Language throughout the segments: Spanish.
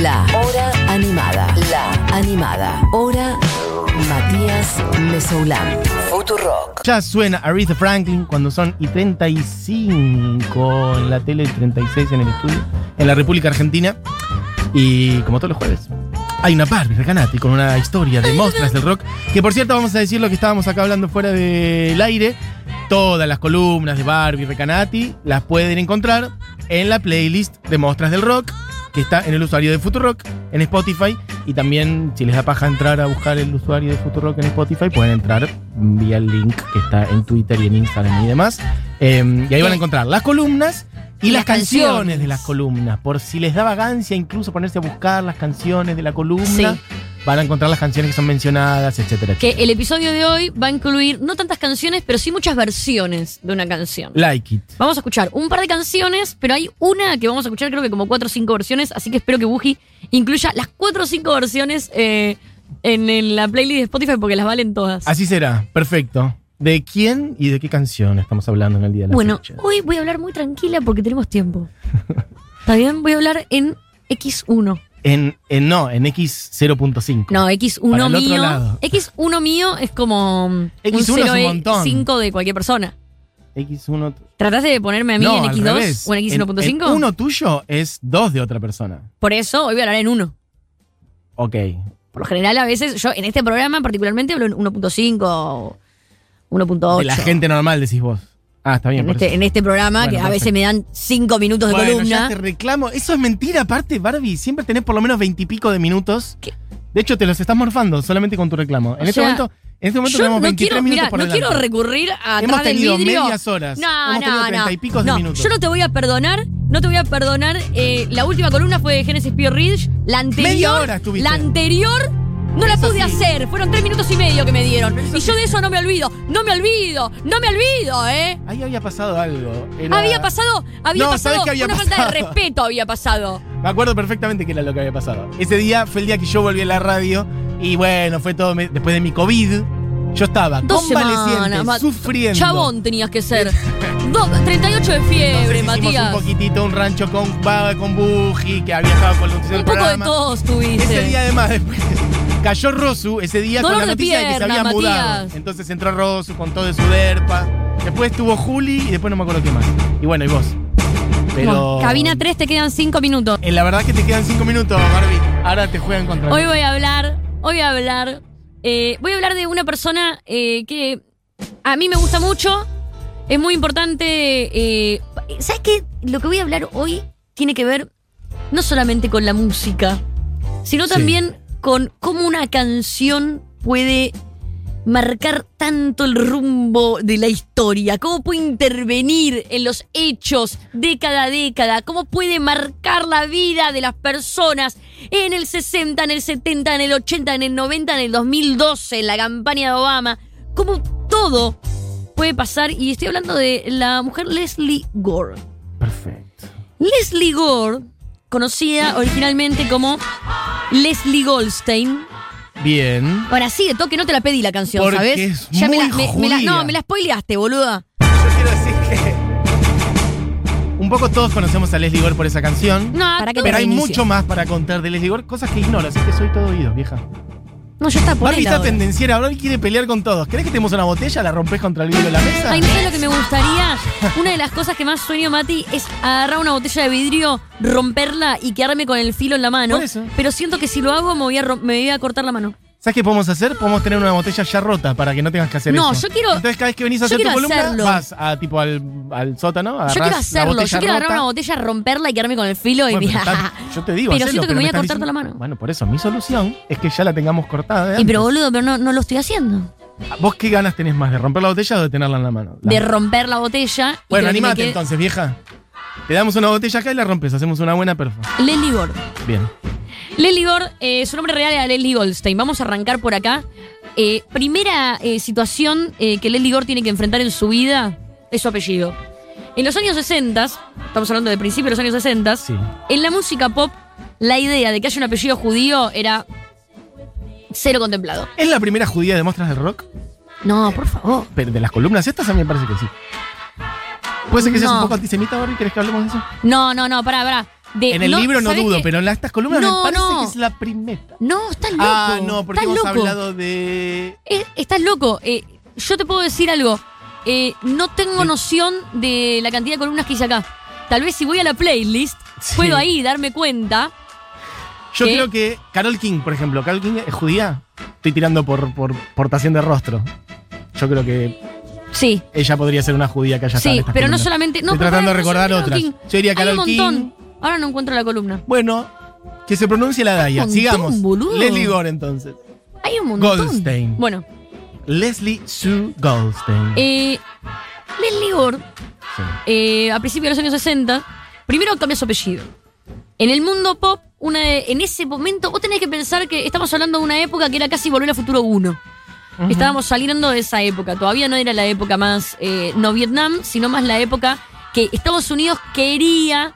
La Hora Animada. La Animada. Hora Matías Mesoulán. Futurock. Ya suena Aretha Franklin cuando son y 35 en la tele, 36 en el estudio, en la República Argentina. Y como todos los jueves, hay una Barbie Recanati con una historia de Mostras del Rock. Que por cierto, vamos a decir lo que estábamos acá hablando fuera del aire. Todas las columnas de Barbie Recanati las pueden encontrar en la playlist de Mostras del Rock, que está en el usuario de Futurock, en Spotify. Y también, si les da paja entrar a buscar el usuario de Futurock en Spotify, pueden entrar vía el link que está en Twitter y en Instagram y demás. Eh, y ahí van a encontrar las columnas y, Y las las canciones. canciones. de las columnas. Por si les da vagancia incluso ponerse a buscar las canciones de la columna, Sí. Van a encontrar las canciones que son mencionadas, etcétera. Que etcétera. el episodio de hoy va a incluir no tantas canciones, pero sí muchas versiones de una canción. Like it. Vamos a escuchar un par de canciones, pero hay una que vamos a escuchar creo que como cuatro o cinco versiones, así que espero que Buji incluya las cuatro o cinco versiones eh, en, en la playlist de Spotify porque las valen todas. Así será, perfecto. ¿De quién y de qué canción estamos hablando en el día de la Bueno, fecha? hoy voy a hablar muy tranquila porque tenemos tiempo. ¿Está bien? Voy a hablar en X1. En, en- no, en X0.5. No, X1 Para el otro mío. lado. X1 mío es como um, X1 un es un montón. 5 de cualquier persona. X1. ¿Trataste de ponerme a mí no, en al X2 revés. o en En- X1.5? en uno tuyo es dos de otra persona. Por eso hoy voy a hablar en 1. Ok. Por lo general, a veces, yo en este programa particularmente hablo en 1.5 o 1.8. De la gente normal, decís vos. Ah, está bien. en por este, en este programa, Bueno, que a veces me dan 5 minutos de Bueno, ya columna. te reclamo. Eso es mentira, aparte, Barbie. Siempre tenés por lo menos veintipico de minutos. ¿Qué? De hecho, te los estás morfando solamente con tu reclamo. En O este sea, momento, en este momento Yo tenemos no 23 quiero, minutos mirá, por no quiero recurrir a Hemos atrás del tenido vidrio. medias horas. No, Hemos tenido no, treinta no. y picos de No, minutos. Yo no te voy a perdonar, no te voy a perdonar. eh, la última columna fue de Genesis Pio Ridge. La anterior. Media hora estuviste. La anterior. No la pude sí. hacer, fueron tres minutos y medio que me dieron. Y yo de eso no me olvido, no me olvido, no me olvido, ¿eh? Ahí había pasado algo. Era- Había pasado, había No, pasado, ¿sabes qué había una falta de respeto había pasado. Me acuerdo perfectamente que era lo que había pasado. Ese día fue el día que yo volví a la radio y bueno, fue todo me- después de mi COVID. Yo estaba Dos convaleciente, semanas, sufriendo. Chabón tenías que ser. Do- 38 de fiebre, Entonces Matías. un poquitito, un rancho con, con Buji, que había estado con el Un poco de todos tuviste. Ese día además después cayó Rosu, ese día Dolor con la de noticia de que se había mudado. Matías. Entonces entró Rosu con todo de su derpa. Después estuvo Juli y después no me acuerdo qué más. Y bueno, y vos. Pero. Bueno, cabina 3 te quedan 5 minutos. La verdad que te quedan cinco minutos, Barbie. Ahora te juegan contra mí. Hoy voy a hablar, hoy voy a hablar, eh, voy a hablar de una persona eh, que a mí me gusta mucho, es muy importante. eh, ¿Sabes qué? Lo que voy a hablar hoy tiene que ver no solamente con la música, sino Sí. también con cómo una canción puede marcar tanto el rumbo de la historia, cómo puede intervenir en los hechos década a década, cómo puede marcar la vida de las personas en el 60, en el 70, en el 80, en el 90, en el 2012, en la campaña de Obama, cómo todo puede pasar y estoy hablando de la mujer Leslie Gore. Perfecto. Leslie Gore, conocida originalmente como Leslie Goldstein, Bien. Ahora sí, de toque no te la pedí la canción, Porque ¿sabes? es me muy la, me- me la- no, me la spoileaste, boluda. Yo quiero decir que. Un poco todos conocemos a Leslie Gore por esa canción. No, ¿Para Pero hay mucho más para contar de Leslie Gore, cosas que ignoro, así que soy todo oídos, vieja. No, ya está por Barbie está tendenciera, Barbie quiere pelear con todos. ¿Querés que tenemos una botella? ¿La rompes contra el vidrio de la mesa? Ay, ¿no sabes lo que me gustaría? Una de las cosas que más sueño, Mati, es agarrar una botella de vidrio, romperla y quedarme con el filo en la mano. Por eso. Pero siento que si lo hago me voy a, rom- me voy a cortar la mano. ¿Sabes qué podemos hacer? Podemos tener una botella ya rota para que no tengas que hacer No, eso. yo quiero- Entonces cada vez que venís a hacer tu columna, hacerlo. vas a tipo al, al sótano, Yo quiero hacerlo, yo quiero agarrar rota. una botella, romperla y quedarme con el filo y Bueno, mira. está- yo te digo, Pero hacelo, siento que me voy a cortar diciendo- toda la mano. Bueno, por eso mi solución es que ya la tengamos cortada. Y pero boludo, pero no, no lo estoy haciendo. ¿Vos qué ganas tenés más? ¿De romper la botella o de tenerla en la mano? La- De romper la botella. y Bueno, que animate quede- entonces, vieja. Te damos una botella acá y la rompes. Hacemos una buena perfa. Leslie Gore. Bien. Leslie Gore, eh, su nombre real era Leslie Goldstein. Vamos a arrancar por acá. Eh, primera eh, situación que Leslie Gore tiene que enfrentar en su vida es su apellido. En los años 60, estamos hablando del principio de los años 60, Sí. en la música pop, la idea de que haya un apellido judío era cero contemplado. ¿Es la primera judía de Mostras del Rock? No, por favor. Pero de las columnas estas a mí me parece que sí. ¿Puede ser que seas No. un poco antisemita, Barbie? ¿Querés que hablemos de eso? No, no, no, pará, pará. De. En el libro no ¿sabés dudo, pero en estas columnas No, me parece no. que es la primera. No, estás loco. Ah, no, porque hemos hablado de. Eh, estás loco. Eh, yo te puedo decir algo. Eh, no tengo Sí. noción de la cantidad de columnas que hice acá. Tal vez si voy a la playlist, Sí. puedo ahí darme cuenta. Yo creo que Carol King, por ejemplo, Carol King es judía. Estoy tirando por, por portación de rostro. Yo creo que Sí, ella podría ser una judía que haya sí, pero no solamente. No, Estoy tratando de recordar otras. King. Yo diría Carol King. Ahora no encuentro la columna. Bueno, que se pronuncie la Daya. montón, Sigamos. boludo. Leslie Gore, entonces. Hay un montón. Goldstein. Bueno, Leslie Sue Goldstein. eh, Leslie Gore, Sí. eh, a principios de los años 60, primero cambia su apellido. En el mundo pop, una de- en ese momento, vos tenés que pensar que estamos hablando de una época que era casi Volver a Futuro 1. Estábamos saliendo de esa época. Todavía no era la época más eh, no Vietnam, sino más la época que Estados Unidos quería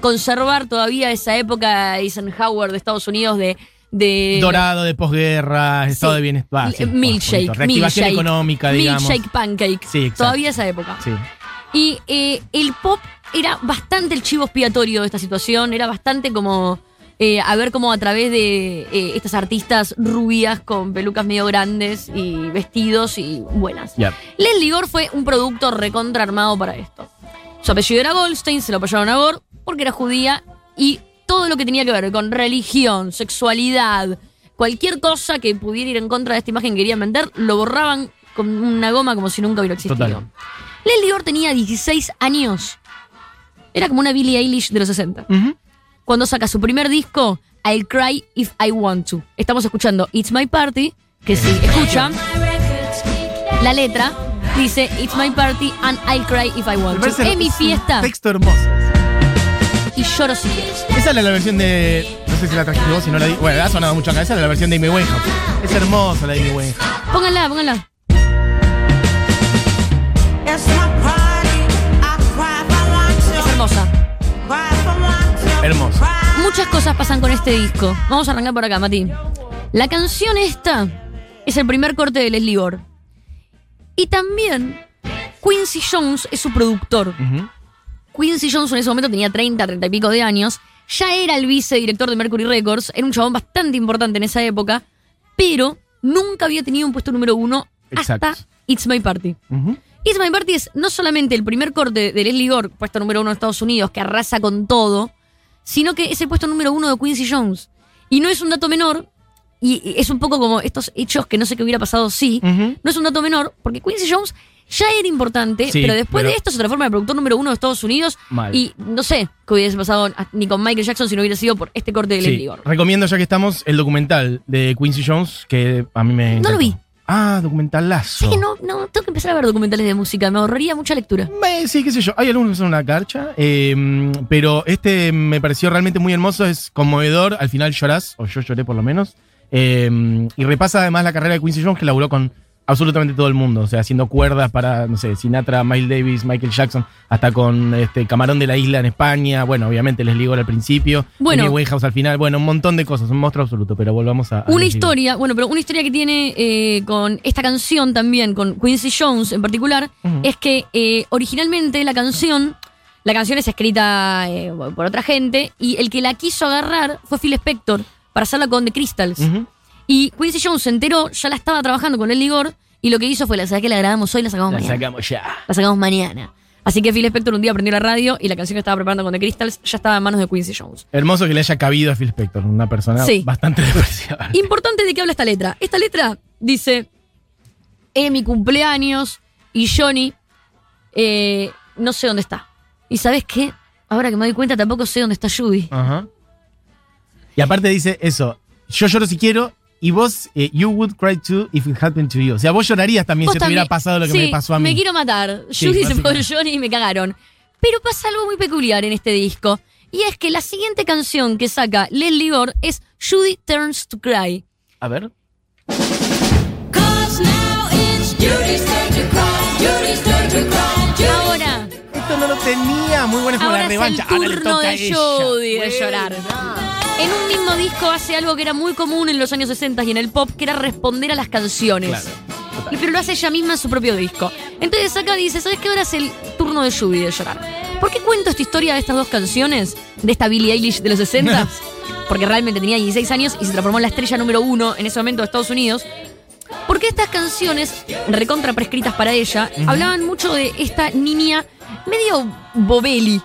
conservar todavía esa época Eisenhower de Estados Unidos de. de Dorado de posguerra, estado Sí. de bienestar. sí, milkshake. Reactivación milkshake, económica, digamos. Milkshake pancake. Sí, exacto. Todavía esa época. Sí. Y eh, el pop era bastante el chivo expiatorio de esta situación, era bastante como eh, a ver cómo a través de eh, estas artistas rubias con pelucas medio grandes y vestidos y buenas. Ya. Leslie Gore fue un producto recontra armado para esto. Su apellido era Goldstein, se lo apoyaron a Gore porque era judía y todo lo que tenía que ver con religión, sexualidad, cualquier cosa que pudiera ir en contra de esta imagen que querían vender, lo borraban con una goma como si nunca hubiera existido. Total. Leslie Gore tenía 16 años. Era como una Billie Eilish de los 60. Ujú. Cuando saca su primer disco, I'll Cry If I Want To. Estamos escuchando It's My Party, que si escuchan la letra, dice It's My Party and I'll Cry If I Want To. Es mi fiesta texto hermoso. Y lloro si quieres. Esa era la versión de. No sé si la trajiste vos, si no la di. Bueno, ha sonado mucho acá. Esa era la versión de Amy Winehouse. Es hermosa la de Amy Winehouse. Pónganla, pónganla. Es hermosa. Cry. Muchas cosas pasan con este disco. Vamos a arrancar por acá, Mati. La canción esta es el primer corte de Leslie Gore. Y también Quincy Jones es su productor. Ujú. Quincy Jones en ese momento tenía 30, 30 y pico de años. Ya era el vicedirector de Mercury Records. Era un chabón bastante importante en esa época. Pero nunca había tenido un puesto número uno Exacto. hasta It's My Party. It's My Party es no solamente el primer corte de Leslie Gore, puesto número uno en Estados Unidos, que arrasa con todo, sino que es el puesto número uno de Quincy Jones. Y no es un dato menor, y es un poco como estos hechos que no sé qué hubiera pasado si. Ujú. No es un dato menor, porque Quincy Jones ya era importante, Sí, pero después pero- de esto se transforma en el productor número uno de Estados Unidos. Mal. Y no sé qué hubiese pasado ni con Michael Jackson si no hubiera sido por este corte de Sí, Gore. recomiendo ya que estamos el documental de Quincy Jones que a mí me. No lo vi. Ah, documentalazo. Que no, no, tengo que empezar a ver documentales de música, me ahorraría mucha lectura. Eh, Sí, qué sé yo. Hay algunos que son una carcha, eh, pero este me pareció realmente muy hermoso, es conmovedor. Al final llorás, o yo lloré por lo menos. Eh, y repasa además la carrera de Quincy Jones, que laburó con absolutamente todo el mundo. O sea, haciendo cuerdas para, no sé, Sinatra, Miles Davis, Michael Jackson, hasta con este Camarón de la Isla en España. Bueno, obviamente les ligo al principio. Bueno. Winehouse al final. Bueno, un montón de cosas, un monstruo absoluto, pero volvamos a. a Una historia, bueno, pero una historia que tiene eh, con esta canción también, con Quincy Jones en particular, es que eh, originalmente la canción, la canción es escrita eh, por otra gente, y el que la quiso agarrar fue Phil Spector para hacerla con The Crystals. Ujú. Y Quincy Jones se enteró, ya la estaba trabajando con Leslie Gore, y lo que hizo fue, la sabes que la grabamos hoy, la sacamos La mañana. sacamos ya. La sacamos mañana. Así que Phil Spector un día prendió la radio y la canción que estaba preparando con The Crystals ya estaba en manos de Quincy Jones. Hermoso que le haya cabido a Phil Spector, una persona Sí. bastante despreciable. Importante de qué habla esta letra. Esta letra dice, es mi cumpleaños y Johnny eh, no sé dónde está. ¿Y sabes qué? Ahora que me doy cuenta tampoco sé dónde está Judy. Ajá. Y aparte dice eso, yo lloro si quiero y vos, eh, you would cry too if it happened to you. O sea, vos llorarías también Vos si te hubiera pasado lo que Sí, me pasó a mí. Me quiero matar. Sí, Judy se fue. Johnny y me cagaron. Pero pasa algo muy peculiar en este disco. Y es que la siguiente canción que saca Leslie Gore es Judy Turns to Cry. A ver. Cause now it's Judy's turn to cry. Judy's turn to cry. Judy's Ahora, Esto no lo tenía, muy buena es como ahora la es el revancha. Ahora le turno toca de ella. Judy de llorar. En un mismo disco hace algo que era muy común en los años 60 y en el pop, que era responder a las canciones. Claro. Y pero lo hace ella misma en su propio disco. Entonces acá dice, ¿sabes qué? Ahora es el turno de Judy de llorar. ¿Por qué cuento esta historia de estas dos canciones? De esta Billie Eilish de los 60 Porque realmente tenía 16 años y se transformó en la estrella número uno en ese momento de Estados Unidos. Porque estas canciones, recontra prescritas para ella, hablaban mucho de esta niña medio bobeli,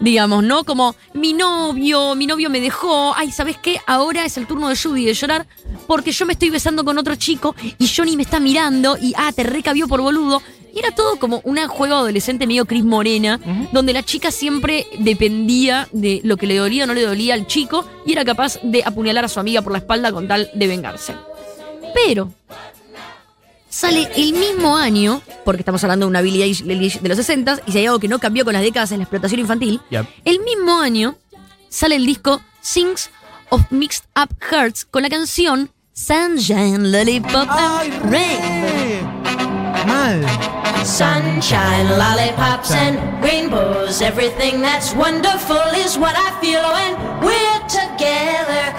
digamos, ¿no? Como mi novio, mi novio me dejó, ay, ¿sabes qué? Ahora es el turno de Judy de llorar porque yo me estoy besando con otro chico y Johnny me está mirando y, ah, te recabió por boludo. Y era todo como un juego adolescente medio Cris Morena, donde la chica siempre dependía de lo que le dolía o no le dolía al chico y era capaz de apuñalar a su amiga por la espalda con tal de vengarse. Pero sale el mismo año, porque estamos hablando de una Billie Eilish de los 60 y si hay algo que no cambió con las décadas en la explotación infantil, Yep. el mismo año sale el disco Sings of Mixed Up Hearts con la canción Sunshine, Lollipop and Rain. Mal. Sunshine, lollipops, and rainbows. Everything that's wonderful is what I feel when we're together.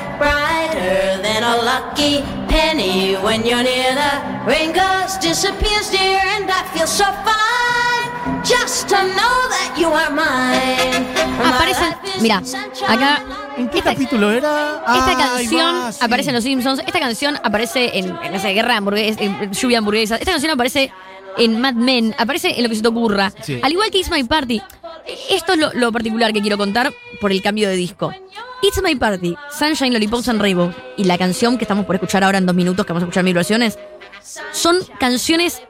Brighter than a lucky penny when you're near. The rain goes, disappears, dear, and I feel so fine just to know that you are mine. Aparecen, mira, acá ¿En qué Esta- capítulo era? Esta Ahí canción va, sí. aparece en Los Simpsons. Esta canción aparece en, en esa guerra de hamburguesas, en lluvia hamburguesas. Esta canción aparece en Mad Men. Aparece en lo que se te ocurra. Sí. Al igual que It's My Party. Esto es lo, lo particular que quiero contar por el cambio de disco. It's My Party, Sunshine, Lollipops and Rainbow y la canción que estamos por escuchar ahora en dos minutos, que vamos a escuchar mil versiones, son canciones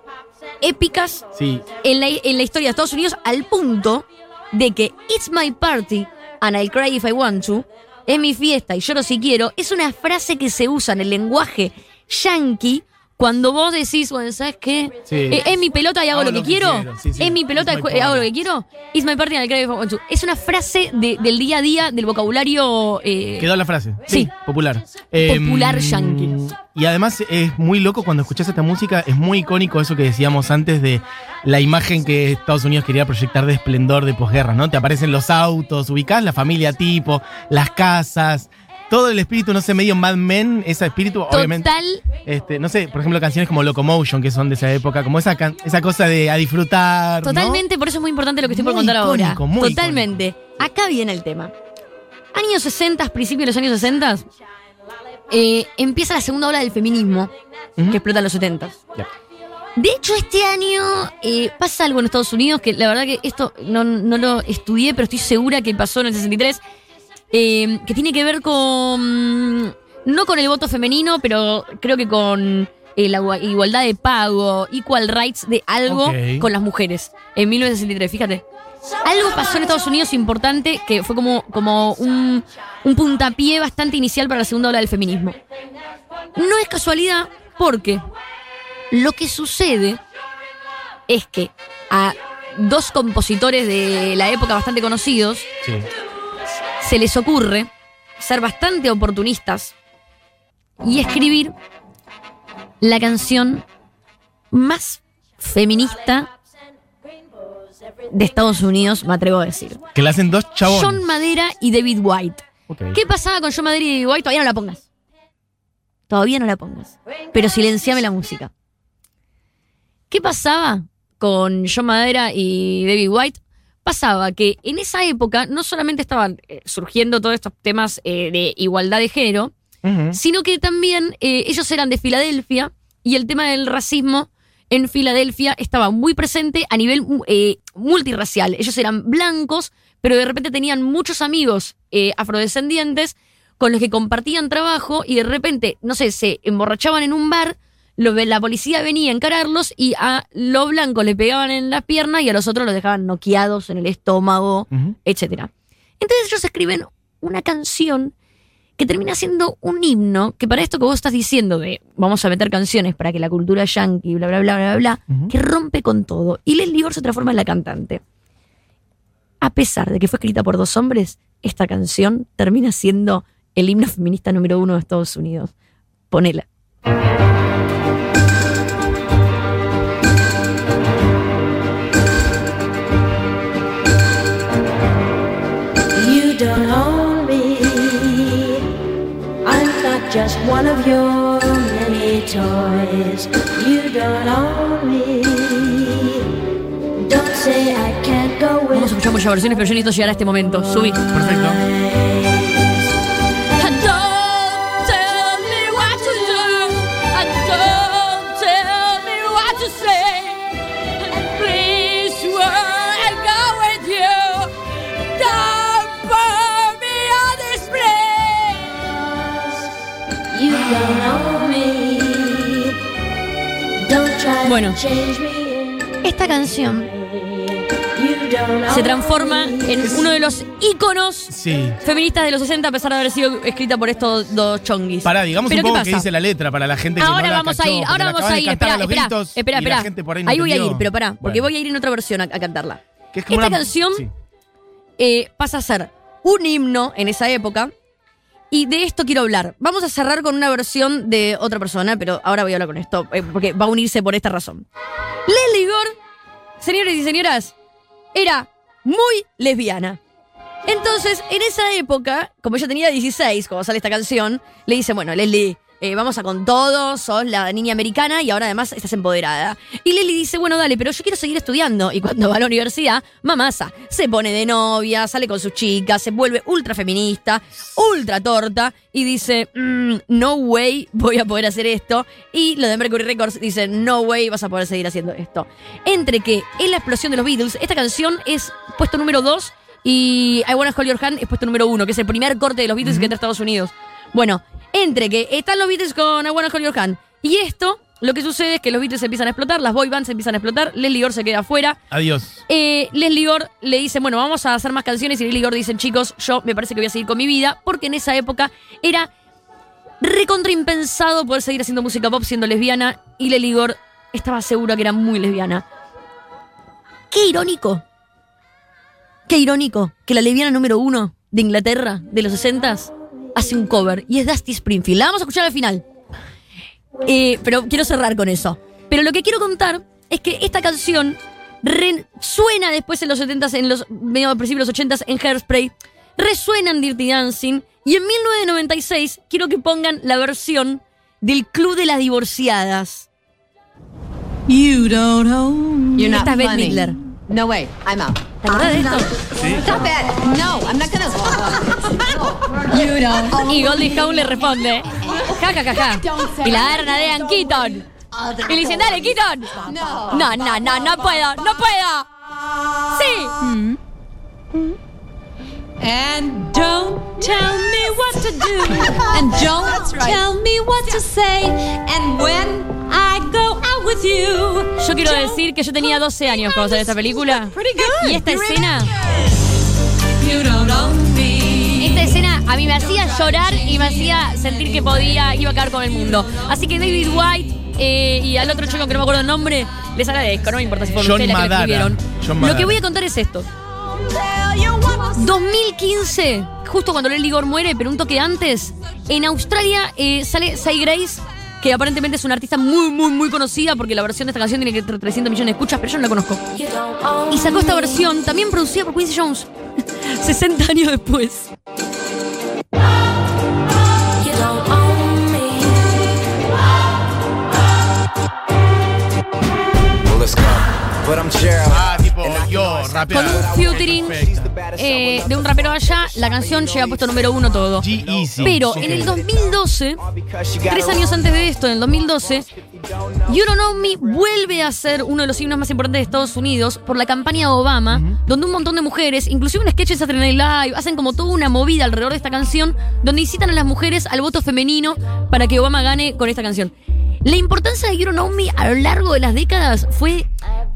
épicas Sí. en la, en la historia de Estados Unidos al punto de que It's my party and I'll cry if I want to, es mi fiesta y lloro si quiero, es una frase que se usa en el lenguaje yankee cuando vos decís, bueno, ¿sabes qué? Sí. Eh, es mi pelota y hago, lo que, quiero. Sí, sí. Es mi pelota y hago lo que quiero. It's my party and I. Es una frase de- del día a día, del vocabulario. eh, Quedó la frase. Sí. Popular. Popular Em, yankee. Y además es muy loco cuando escuchás esta música, es muy icónico eso que decíamos antes de la imagen que Estados Unidos quería proyectar de esplendor de posguerra, ¿no? Te aparecen los autos, ubicás la familia tipo, las casas, todo el espíritu, no sé, medio Mad Men, ese espíritu, obviamente. Este, no sé, por ejemplo, canciones como Locomotion, que son de esa época, como esa, can- esa cosa de a disfrutar. ¿no? Totalmente, por eso es muy importante lo que estoy por Muy contar icónico, ahora. muy Totalmente. Acá viene el tema. Años 60, principios de los años 60, eh, empieza la segunda ola del feminismo que explota en los 70. Ya. De hecho, este año eh, pasa algo en Estados Unidos que la verdad que esto no, no lo estudié, pero estoy segura que pasó en el 63, eh, que tiene que ver con, no con el voto femenino, pero creo que con eh, la gua- igualdad de pago, equal rights de algo con las mujeres, en 1963, fíjate. Algo pasó en Estados Unidos importante que fue como, como un, un puntapié bastante inicial para la segunda ola del feminismo. No es casualidad porque lo que sucede es que a dos compositores de la época bastante conocidos Sí. Se les ocurre ser bastante oportunistas y escribir la canción más feminista de Estados Unidos, me atrevo a decir. Que la hacen dos chabones. John Madera y David White. ¿Qué pasaba con John Madera y David White? Todavía no la pongas. Todavía no la pongas. Pero silenciame la música. ¿Qué pasaba con John Madera y David White? Pasaba que en esa época no solamente estaban eh, surgiendo todos estos temas eh, de igualdad de género, sino que también eh, ellos eran de Filadelfia y el tema del racismo en Filadelfia estaba muy presente a nivel multirracial. Ellos eran blancos, pero de repente tenían muchos amigos afrodescendientes con los que compartían trabajo y de repente, no sé, se emborrachaban en un bar, lo- la policía venía a encararlos y a los blancos le pegaban en las piernas y a los otros los dejaban noqueados en el estómago Ujú. etcétera. Entonces ellos escriben una canción que termina siendo un himno, que para esto que vos estás diciendo de vamos a meter canciones para que la cultura yankee, bla, bla, bla, bla, bla, Ujú. que rompe con todo. Y Leslie Gore se transforma en la cantante. A pesar de que fue escrita por dos hombres, esta canción termina siendo el himno feminista número uno de Estados Unidos. Ponela. Don't own me. I'm not just one of your many toys. You don't own me. Don't say I can't go Vamos a with escuchar muchas versiones, pero yo necesito llegar a este momento. Subí. Perfecto. Bueno. Esta canción se transforma en uno de los íconos Sí. feministas de los 60 a pesar de haber sido escrita por estos dos chonguis. Pará, digamos ¿Pero un poco qué dice la letra para la gente que no Ahora la vamos a ir, ahora vamos a ir. Espera, espera, espera, ahí no Ahí voy a ir, pero pará, porque Bueno. voy a ir en otra versión a, a cantarla. Que es como Esta una- canción sí. eh, pasa a ser un himno en esa época. Y de esto quiero hablar. Vamos a cerrar con una versión de otra persona, pero ahora voy a hablar con esto, eh, porque va a unirse por esta razón. Leslie Gore, señores y señoras, era muy lesbiana. Entonces, en esa época, como ella tenía 16 cuando sale esta canción, le dice, bueno, Leslie, eh, vamos a con todo, sos la niña americana y ahora además estás empoderada. Y Leslie dice, bueno, dale, pero yo quiero seguir estudiando. Y cuando va a la universidad, mamasa, se pone de novia, sale con sus chicas, se vuelve ultra feminista, ultra torta y dice, "Mm, no way voy a poder hacer esto. Y lo de Mercury Records dice, no way vas a poder seguir haciendo esto. Entre que en la explosión de los Beatles, esta canción es puesto número 2 y I Wanna Hold Your Hand es puesto número 1, que es el primer corte de los Beatles que entra a Estados Unidos. Bueno, entre que están los Beatles con I Wanna Hold Your Hand y esto, lo que sucede es que los Beatles empiezan a explotar, las boy bands empiezan a explotar, Leslie Gore se queda afuera. Adiós. Eh, Leslie Gore le dice, bueno, vamos a hacer más canciones y Leslie Gore dicen, chicos, yo me parece que voy a seguir con mi vida, porque en esa época era recontra impensado poder seguir haciendo música pop siendo lesbiana y Leslie Gore estaba segura que era muy lesbiana. Qué irónico. Qué irónico que la lesbiana número uno de Inglaterra de los 60 hace un cover y es Dusty Springfield. La vamos a escuchar al final. Eh, pero quiero cerrar con eso. Pero lo que quiero contar es que esta canción resuena después en los 70s, en los medio principios de los 80s en Hairspray, resuena en Dirty Dancing y en 1996 quiero que pongan la versión del Club de las Divorciadas. You don't own You're not Esta es funny. Midler. No way, I'm out. ¿Te acordás de esto? Stop it. No, I'm not gonna. you don't. Y Goldie Hawn le responde, ja, ja, ja, ja. Y la agarran a Dean Keaton. Y le dicen, dale, Keaton. No. No, no, no, no puedo, no puedo. Sí. And don't tell me what to do. And don't tell me what to say. And when I go out with you. Yo quiero decir que yo tenía 12 años cuando salió esta película. Pretty good. Y esta escena, You don't own me. esta escena a mí me hacía llorar y me hacía sentir que podía, iba a acabar con el mundo. Así que David White eh, y al otro chico que no me acuerdo el nombre, les agradezco, no me importa si John ustedes las que escribieron. John Lo que voy a contar es esto. 2015, justo cuando Leslie Gore muere, pero un toque antes, en Australia eh, sale Say Grace, que aparentemente es una artista muy, muy, muy conocida porque la versión de esta canción tiene que 300 millones de escuchas, pero yo no la conozco. Y sacó esta versión, también producida por Quincy Jones, 60 años después. Yo, Con un featuring eh, de un rapero allá, la canción llega a puesto número uno todo. Pero en el 2012, because she got tres años antes de esto, en el 2012, You Don't Know Me vuelve a ser uno de los himnos más importantes de Estados Unidos por la campaña de Obama, donde un montón de mujeres, inclusive un sketch de Saturday Night Live, hacen como toda una movida alrededor de esta canción, donde incitan a las mujeres al voto femenino para que Obama gane con esta canción. La importancia de You Don't Know Me a lo largo de las décadas fue,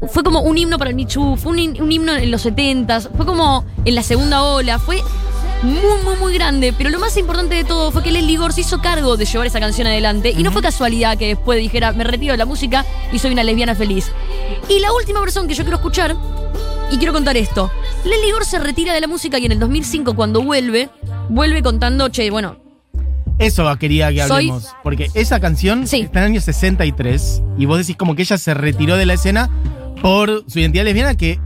fue como un himno para el Too, fue un, himno en los 70s, fue como en la segunda ola, fue muy, muy, muy grande. Pero lo más importante de todo fue que Leslie Gore se hizo cargo de llevar esa canción adelante. Y no fue casualidad que después dijera, me retiro de la música y soy una lesbiana feliz. Y la última versión que yo quiero escuchar, y quiero contar esto. Leslie Gore se retira de la música y en el 2005 cuando vuelve, vuelve contando, che, bueno, Eso quería que Soy- hablemos. Porque esa canción Sí. está en el año 63 y vos decís como que ella se retiró de la escena por su identidad lesbiana que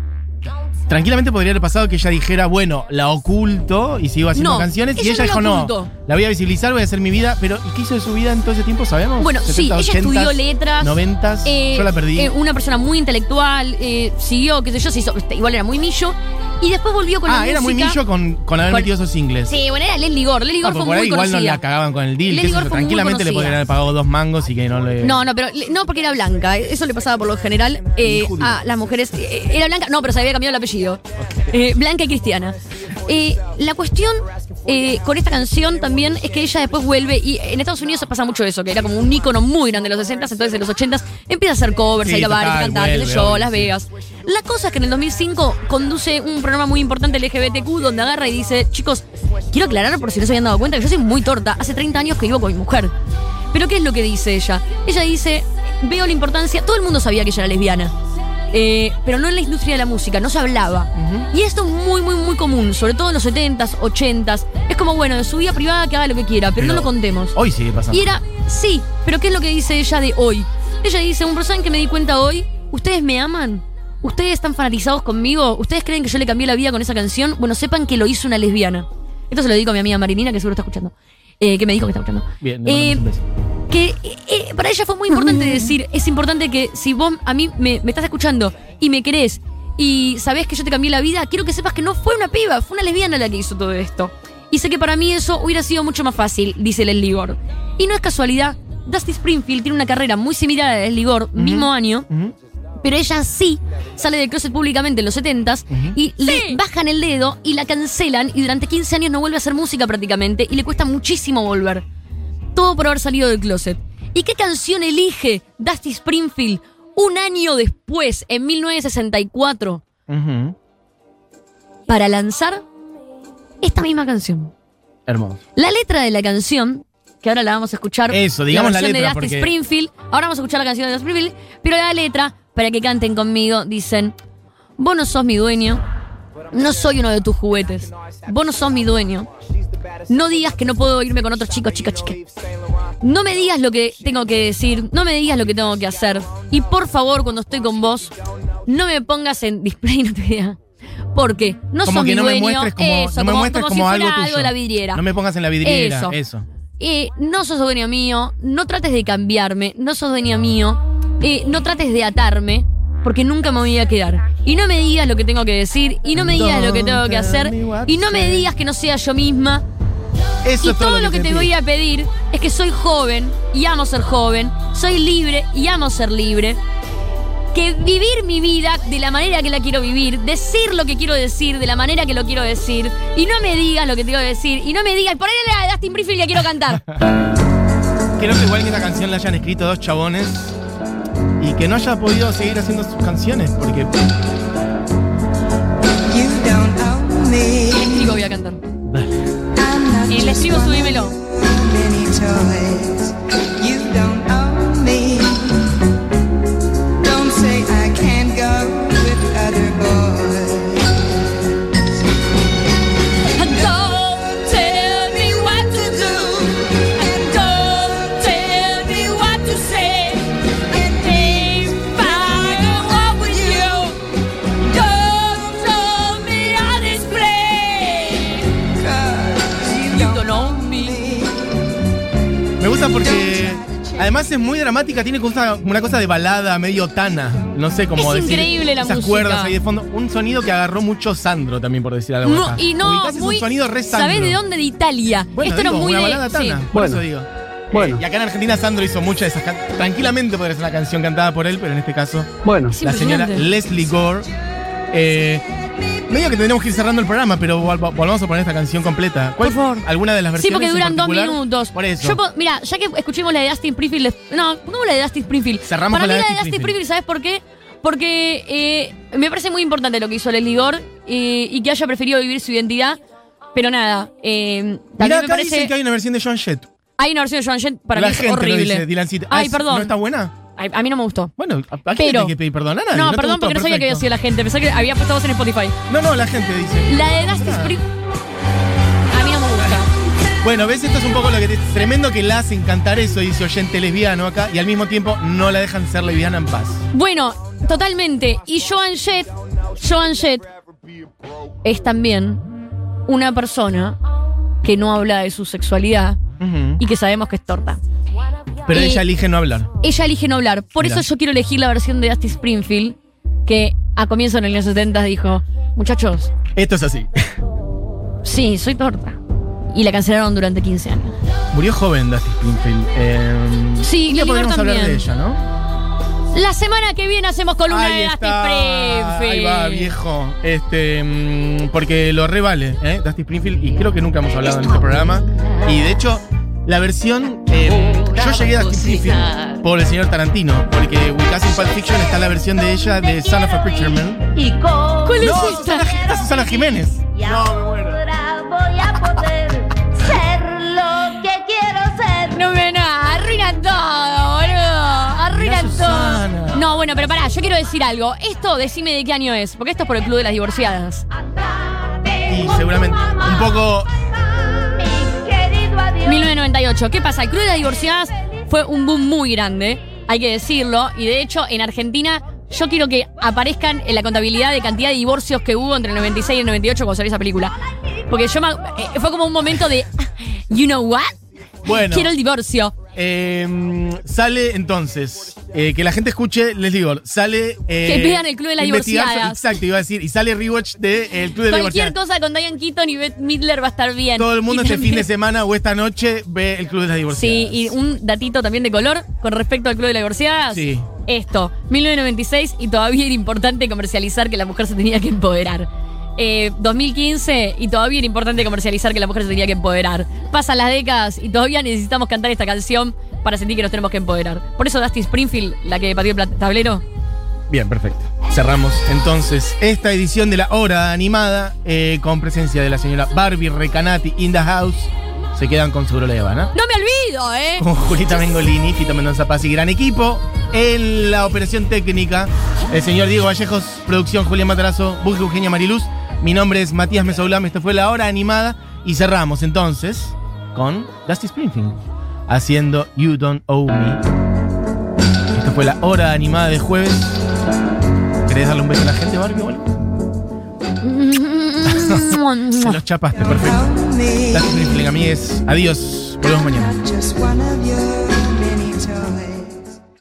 tranquilamente podría haber pasado que ella dijera, bueno, la oculto y sigo haciendo No, canciones. y ella ella no dijo, no, la voy a visibilizar, voy a hacer mi vida. Pero, ¿y qué hizo de su vida en todo ese tiempo? ¿Sabemos? Bueno, sí, 70, ella 80s, estudió letras. 90 eh, Yo la perdí. eh, una persona muy intelectual, eh, siguió, qué sé yo, se hizo, este, igual era muy millo. Y después volvió con la ah, era muy millo con, con haber con- metido esos singles. Sí, bueno, era Leslie Gore. Leslie Ah, Gore porque fue por muy ahí igual no la cagaban con el deal. Leslie Gore fue muy tranquilamente le podrían haber pagado dos mangos y que no le. No, no, pero no porque era blanca. Eso le pasaba por lo general eh, a las mujeres. eh, era blanca, no, pero se había cambiado el apellido. Eh, blanca y cristiana. Eh, la cuestión eh, con esta canción también es que ella después vuelve y en Estados Unidos se pasa mucho eso, que era como un ícono muy grande en los 60s, entonces en los 80s empieza a hacer covers, Sí, a ir a bares, a cantar, qué sé yo, Las. Vegas. La cosa es que en el 2005 conduce un programa muy importante LGBTQ donde agarra y dice, chicos, quiero aclarar por si no se habían dado cuenta que yo soy muy torta, hace 30 años que vivo con mi mujer. Pero ¿qué es lo que dice ella? Ella dice, veo la importancia, todo el mundo sabía que ella era lesbiana. Eh, pero no en la industria de la música, no se hablaba. Y esto es muy, muy, muy común, sobre todo en los 70s, 80s. Es como, bueno, de su vida privada que haga lo que quiera, pero, no lo contemos. Hoy sigue pasando. Y era, sí, pero ¿qué es lo que dice ella de hoy? Ella dice, un personaje que me di cuenta hoy, ¿ustedes me aman? ¿Ustedes están fanatizados conmigo? ¿Ustedes creen que yo le cambié la vida con esa canción? Bueno, sepan que lo hizo una lesbiana. Esto se lo digo a mi amiga Marinina, que seguro está escuchando. Eh, que me dijo que está escuchando. Bien, Eh, un beso. Que eh, eh, para ella fue muy importante decir, es importante que si vos a mí me, me estás escuchando y me querés y sabés que yo te cambié la vida, quiero que sepas que no fue una piba, fue una lesbiana la que hizo todo esto. Y sé que para mí eso hubiera sido mucho más fácil, dice Leslie Gore. Y no es casualidad, Dusty Springfield tiene una carrera muy similar a la de Leslie Gore, mismo año, pero ella sí sale del closet públicamente en los 70s y le bajan el dedo y la cancelan y durante 15 años no vuelve a hacer música prácticamente y le cuesta muchísimo volver. Todo por haber salido del closet. ¿Y qué canción elige Dusty Springfield un año después, en 1964, Ujú. para lanzar esta misma canción? Hermoso. La letra de la canción, que ahora la vamos a escuchar. Eso, digamos la letra, de Dusty porque- Springfield. Ahora vamos a escuchar la canción de Dusty Springfield. Pero la letra, para que canten conmigo, dicen: Vos no sos mi dueño. No soy uno de tus juguetes. Vos no sos mi dueño. No digas que no puedo irme con otros chicos, chicas, chicas. No me digas lo que tengo que decir. No me digas lo que tengo que hacer. Y por favor, cuando estoy con vos, no me pongas en display, no te digas. Porque no Como sos que mi no me dueño. muestres como, Eso, no me como, muestres como como, si algo fuera algo de la vidriera. No me pongas en la vidriera. Eso. Eso. Eh, no sos dueño mío, no trates de cambiarme, no sos dueña mío, eh, no trates de atarme, porque nunca me voy a quedar. Y no me digas lo que tengo que decir, y no me digas lo que tengo que hacer, y no me digas que no sea yo misma. Eso Y es todo lo que te voy a pedir es que soy joven y amo ser joven, soy libre y amo ser libre. Que vivir mi vida de la manera que la quiero vivir, decir lo que quiero decir de la manera que lo quiero decir, y no me digas lo que tengo que decir, y no me digas, por ahí la de Dustin Briefing que quiero cantar. Creo que igual que esta canción la hayan escrito dos chabones y que no haya podido seguir haciendo sus canciones porque You don't own me. Voy a cantar. Not El just estribo subímelo. Dramática, tiene cosa- una cosa de balada medio tana, no sé cómo Es decir. increíble la esas música. cuerdas ahí de fondo, un sonido que agarró mucho Sandro también por decir algo. No, acá. y no, Ubicás, es muy, un sonido re Sandro. ¿Sabés de dónde? De Italia. Bueno, Esto digo, era muy una de. balada tana, sí. por Bueno. eso digo. Bueno. Eh, y acá en Argentina Sandro hizo muchas de esas can- Tranquilamente podría ser una canción cantada por él, pero en este caso, Bueno, Es la señora impresionante. Leslie Gore. Eh, medio que tendríamos que ir cerrando el programa, pero vol- volvamos a poner esta canción completa. ¿Cuál, Por favor. ¿Alguna de las Sí, versiones? porque en duran dos minutos. Por eso. Yo mira, ya que escuchemos la de Dustin Springfield. No, pongamos la de Dustin Springfield. Cerramos Para con mí la de Dustin Springfield, ¿sabes por qué? Porque eh, me parece muy importante lo que hizo Leslie Gore eh, y que haya preferido vivir su identidad. Pero nada, eh, también me parece. dicen que hay una versión de John Jett. Hay una versión de Joan Jett para la mí es gente lo horrible. dice, Dilancito. Ah, Ay, es- perdón. ¿No está buena? A mí no me gustó. Bueno, ¿a, quién Pero- le que pedir perdón? ¿A nadie? No, te perdón, gustó? porque no sabía que había Perfecto. sido la gente. Pensé que había puesto voz en Spotify. No, no, la gente dice. La de Dustin Springfield. A mí no me gusta. Bueno, ves, esto es un poco lo que te- tremendo que la hacen cantar eso, dice oyente lesbiano acá, y al mismo tiempo no la dejan ser lesbiana en paz. Bueno, totalmente. Y Joan Jett, Joan Jett, es también una persona que no habla de su sexualidad Ujú. y que sabemos que es torta. Pero y- ella elige no hablar. Ella elige no hablar. Por Mirá. eso yo quiero elegir la versión de Dusty Springfield, que a comienzos de los años 70 dijo, muchachos, Esto es así. sí, soy torta. Y la cancelaron durante 15 años. Murió joven Dusty Springfield. Eh, Sí, Lily podríamos Bird hablar de también. ella, ¿no? La semana que viene hacemos columna Ahí de Dusty. Springfield. Ahí va, viejo. Este, mm, porque lo revale, ¿eh? Dusty Springfield, y creo que nunca hemos hablado en este programa. Y de hecho, la versión. eh, yo llegué a Dusty Springfield por el señor Tarantino, porque Wicass en Pulp Fiction está la versión de ella de Son of a Preacher Man. ¿Cuál es No, esta? Susana, esta es Susana Jiménez. No, me muero. voy a poder ser lo que quiero ser. No me no, arruinan todo, boludo. Susana. todo. No, bueno, pero pará, yo quiero decir algo. Esto, decime de qué año es, porque esto es por el Club de las Divorciadas. Y seguramente un poco. Mi querido adiós. 1998. ¿Qué pasa? El Club de las Divorciadas fue un boom muy grande, hay que decirlo. Y de hecho, en Argentina, yo quiero que aparezcan en la contabilidad de cantidad de divorcios que hubo entre el 96 y el 98 cuando salió esa película. Porque yo me- eh, fue como un momento de. You know what? Bueno. Quiero el divorcio. Eh, sale entonces, eh, que la gente escuche, les digo, sale. eh, Que vean el Club de las investigar- Divorciadas. Exacto, iba a decir, y sale rewatch de eh, El Club de las Cualquier Divorciadas. cosa con Diane Keaton y Beth Midler va a estar bien. Todo el mundo Y este también- fin de semana o esta noche ve El Club de las Divorciadas. Sí, y un datito también de color con respecto al Club de las Divorciadas. Sí. Esto, 1996 y todavía era importante comercializar que la mujer se tenía que empoderar. Eh, 2015 y todavía era importante comercializar que la mujer se tenía que empoderar. Pasan las décadas y todavía necesitamos cantar esta canción para sentir que nos tenemos que empoderar. Por eso Dusty Springfield, la que pateó el tablero. Bien, perfecto. Cerramos entonces esta edición de la hora animada eh, con presencia de la señora Barbie Recanati in the house. Se quedan con Seguro La Habana. No me olvido, ¿eh? Con Julita Mengolini, Fito Mendoza Paz y gran equipo. En la operación técnica, el señor Diego Vallejos, producción Julián Matarazo, Bug Eugenia Mariluz. Mi nombre es Matías Mesoulam, esto fue la hora animada. Y cerramos entonces con Dusty Springfield haciendo You Don't Owe Me. Esto fue la hora animada de jueves. ¿Querés darle un beso a la gente, Barbie? o algo? Te los chapaste, perfecto. Dusty Springfield, amigues. Adiós. Volvemos mañana.